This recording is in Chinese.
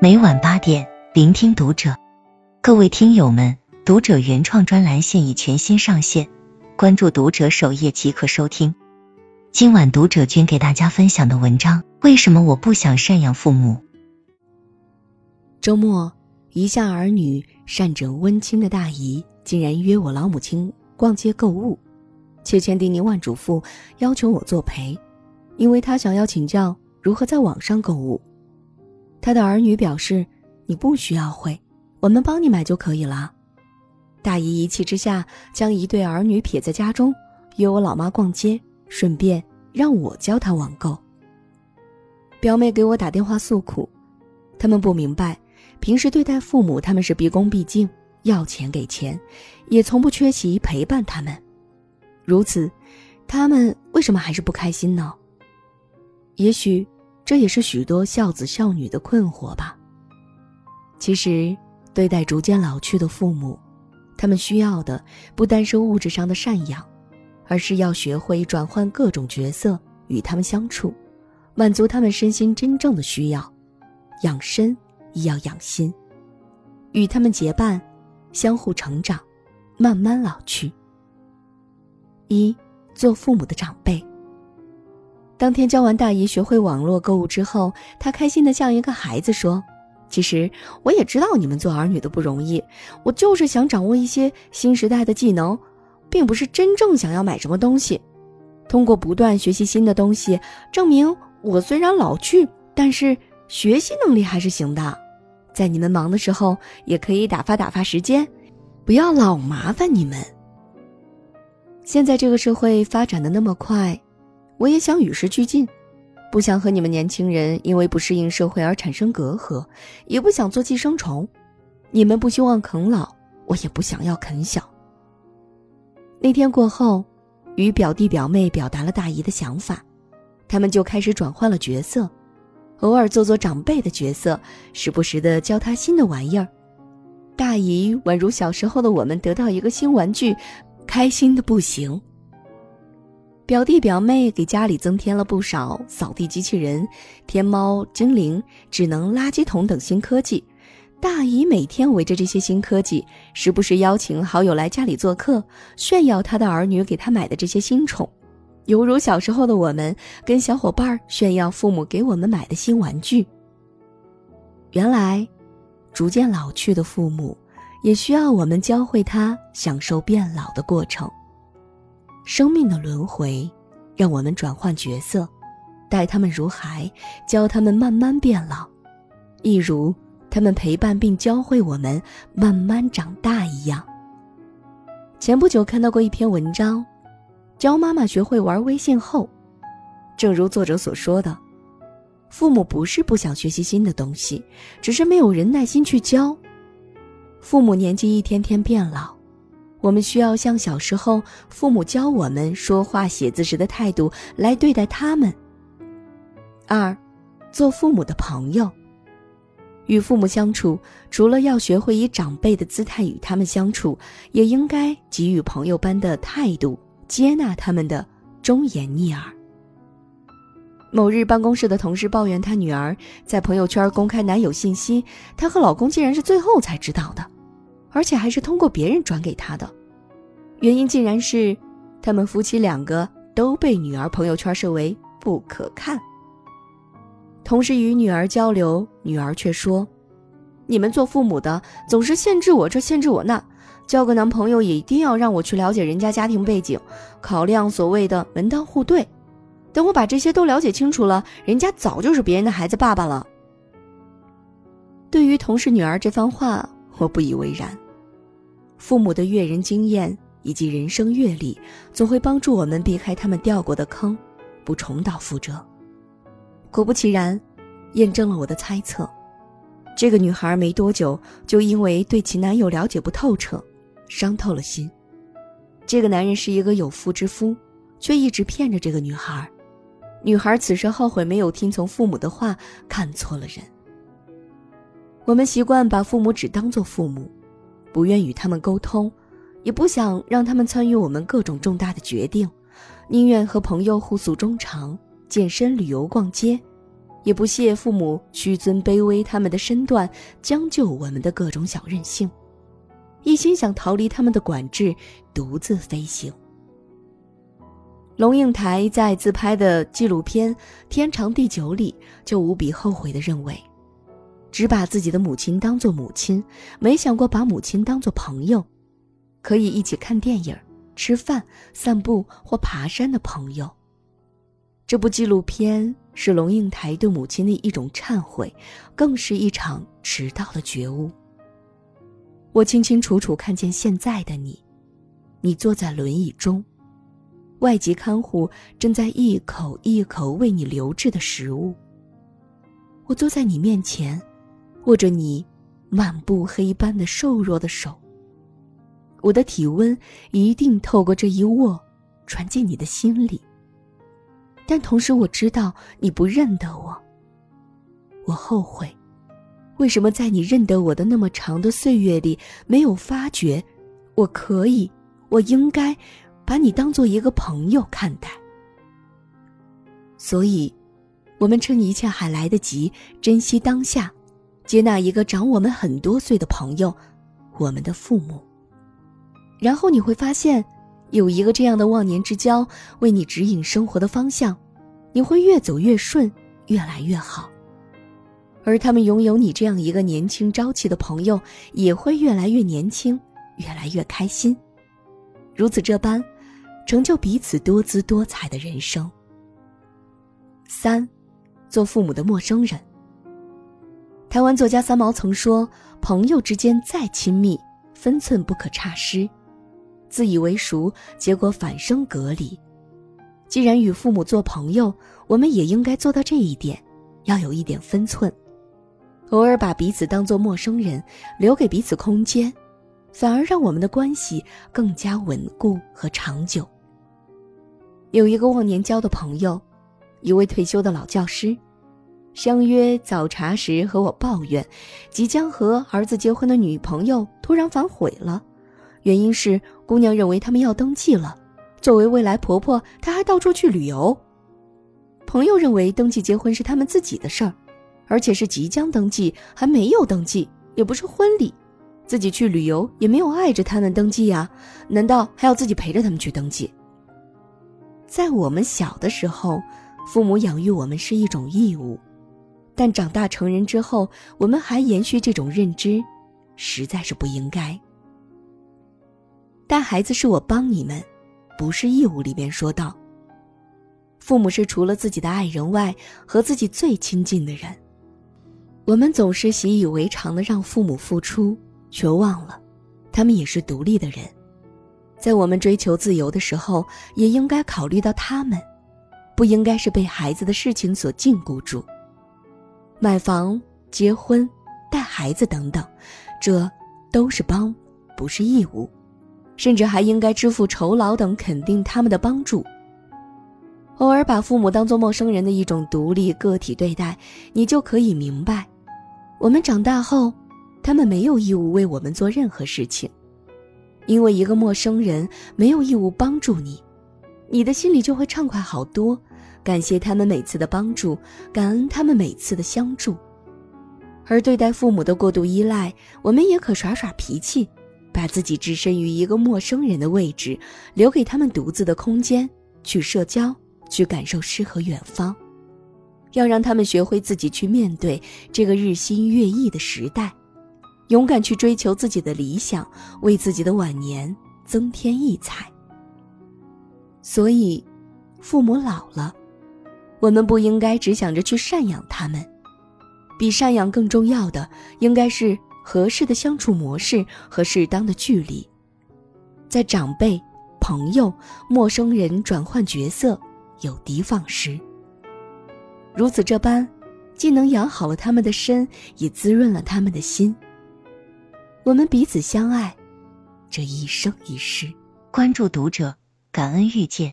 每晚八点，聆听读者。各位听友们，读者原创专栏现已全新上线，关注读者首页即可收听。今晚读者君给大家分享的文章：为什么我不想赡养父母？周末，一向儿女善整温清的大姨，竟然约我老母亲逛街购物，且千叮咛万嘱咐，要求我作陪，因为她想要请教如何在网上购物。他的儿女表示：“你不需要会，我们帮你买就可以了。”大姨一气之下，将一对儿女撇在家中，约我老妈逛街，顺便让我教她网购。表妹给我打电话诉苦，他们不明白，平时对待父母，他们是毕恭毕敬，要钱给钱，也从不缺席陪伴他们。如此，他们为什么还是不开心呢？也许。这也是许多孝子孝女的困惑吧。其实，对待逐渐老去的父母，他们需要的不单是物质上的赡养，而是要学会转换各种角色与他们相处，满足他们身心真正的需要。养身亦要养心，与他们结伴，相互成长，慢慢老去。一，做父母的长辈。当天教完大姨学会网络购物之后，她开心的像一个孩子说：“其实我也知道你们做儿女的不容易，我就是想掌握一些新时代的技能，并不是真正想要买什么东西。通过不断学习新的东西，证明我虽然老去，但是学习能力还是行的。在你们忙的时候，也可以打发打发时间，不要老麻烦你们。现在这个社会发展的那么快。”我也想与时俱进，不想和你们年轻人因为不适应社会而产生隔阂，也不想做寄生虫。你们不希望啃老，我也不想要啃小。那天过后，与表弟表妹表达了大姨的想法，他们就开始转换了角色，偶尔做做长辈的角色，时不时的教他新的玩意儿。大姨宛如小时候的我们得到一个新玩具，开心的不行。表弟表妹给家里增添了不少扫地机器人、天猫精灵、智能垃圾桶等新科技。大姨每天围着这些新科技，时不时邀请好友来家里做客，炫耀她的儿女给她买的这些新宠，犹如小时候的我们跟小伙伴炫耀父母给我们买的新玩具。原来，逐渐老去的父母，也需要我们教会他享受变老的过程。生命的轮回，让我们转换角色，待他们如孩，教他们慢慢变老，一如他们陪伴并教会我们慢慢长大一样。前不久看到过一篇文章，教妈妈学会玩微信后，正如作者所说的，父母不是不想学习新的东西，只是没有人耐心去教。父母年纪一天天变老。我们需要像小时候父母教我们说话、写字时的态度来对待他们。二，做父母的朋友，与父母相处，除了要学会以长辈的姿态与他们相处，也应该给予朋友般的态度，接纳他们的忠言逆耳。某日，办公室的同事抱怨她女儿在朋友圈公开男友信息，她和老公竟然是最后才知道的。而且还是通过别人转给他的，原因竟然是他们夫妻两个都被女儿朋友圈设为不可看。同时与女儿交流，女儿却说：“你们做父母的总是限制我这限制我那，交个男朋友也一定要让我去了解人家家庭背景，考量所谓的门当户对。等我把这些都了解清楚了，人家早就是别人的孩子爸爸了。”对于同事女儿这番话。我不以为然，父母的阅人经验以及人生阅历，总会帮助我们避开他们掉过的坑，不重蹈覆辙。果不其然，验证了我的猜测。这个女孩没多久就因为对其男友了解不透彻，伤透了心。这个男人是一个有妇之夫，却一直骗着这个女孩。女孩此时后悔没有听从父母的话，看错了人。我们习惯把父母只当做父母，不愿与他们沟通，也不想让他们参与我们各种重大的决定，宁愿和朋友互诉衷肠、健身、旅游、逛街，也不屑父母虚尊卑微他们的身段，将就我们的各种小任性，一心想逃离他们的管制，独自飞行。龙应台在自拍的纪录片《天长地久》里，就无比后悔的认为，只把自己的母亲当做母亲，没想过把母亲当做朋友，可以一起看电影、吃饭、散步或爬山的朋友。这部纪录片是龙应台对母亲的一种忏悔，更是一场迟到的觉悟。我清清楚楚看见现在的你，你坐在轮椅中。外籍看护正在一口一口喂你流质的食物。我坐在你面前，握着你满布黑斑的瘦弱的手。我的体温一定透过这一握，传进你的心里。但同时我知道你不认得我。我后悔，为什么在你认得我的那么长的岁月里，没有发觉，我可以，我应该。把你当做一个朋友看待，所以，我们趁一切还来得及，珍惜当下，接纳一个长我们很多岁的朋友，我们的父母。然后你会发现，有一个这样的忘年之交为你指引生活的方向，你会越走越顺，越来越好。而他们拥有你这样一个年轻朝气的朋友，也会越来越年轻，越来越开心。如此这般。成就彼此多姿多彩的人生。三，做父母的陌生人。台湾作家三毛曾说：“朋友之间再亲密，分寸不可差失。自以为熟，结果反生隔离。既然与父母做朋友，我们也应该做到这一点，要有一点分寸。偶尔把彼此当作陌生人，留给彼此空间，反而让我们的关系更加稳固和长久。”有一个忘年交的朋友，一位退休的老教师，相约早茶时和我抱怨，即将和儿子结婚的女朋友突然反悔了，原因是姑娘认为他们要登记了，作为未来婆婆，她还到处去旅游。朋友认为登记结婚是他们自己的事儿，而且是即将登记，还没有登记，也不是婚礼，自己去旅游也没有碍着他们登记呀，难道还要自己陪着他们去登记？在我们小的时候，父母养育我们是一种义务，但长大成人之后，我们还延续这种认知，实在是不应该。带孩子是我帮你们，不是义务。里面说道，父母是除了自己的爱人外，和自己最亲近的人。我们总是习以为常的让父母付出，却忘了，他们也是独立的人。在我们追求自由的时候，也应该考虑到他们，不应该是被孩子的事情所禁锢住。买房、结婚、带孩子等等，这都是帮，不是义务，甚至还应该支付酬劳等，肯定他们的帮助。偶尔把父母当做陌生人的一种独立个体对待，你就可以明白，我们长大后，他们没有义务为我们做任何事情。因为一个陌生人没有义务帮助你，你的心里就会畅快好多。感谢他们每次的帮助，感恩他们每次的相助。而对待父母的过度依赖，我们也可耍耍脾气，把自己置身于一个陌生人的位置，留给他们独自的空间，去社交，去感受诗和远方。要让他们学会自己去面对这个日新月异的时代。勇敢去追求自己的理想，为自己的晚年增添异彩。所以，父母老了，我们不应该只想着去赡养他们，比赡养更重要的，应该是合适的相处模式和适当的距离，在长辈、朋友、陌生人转换角色，有的放矢。如此这般，既能养好了他们的身，也滋润了他们的心。我们彼此相爱，这一生一世。关注读者，感恩遇见。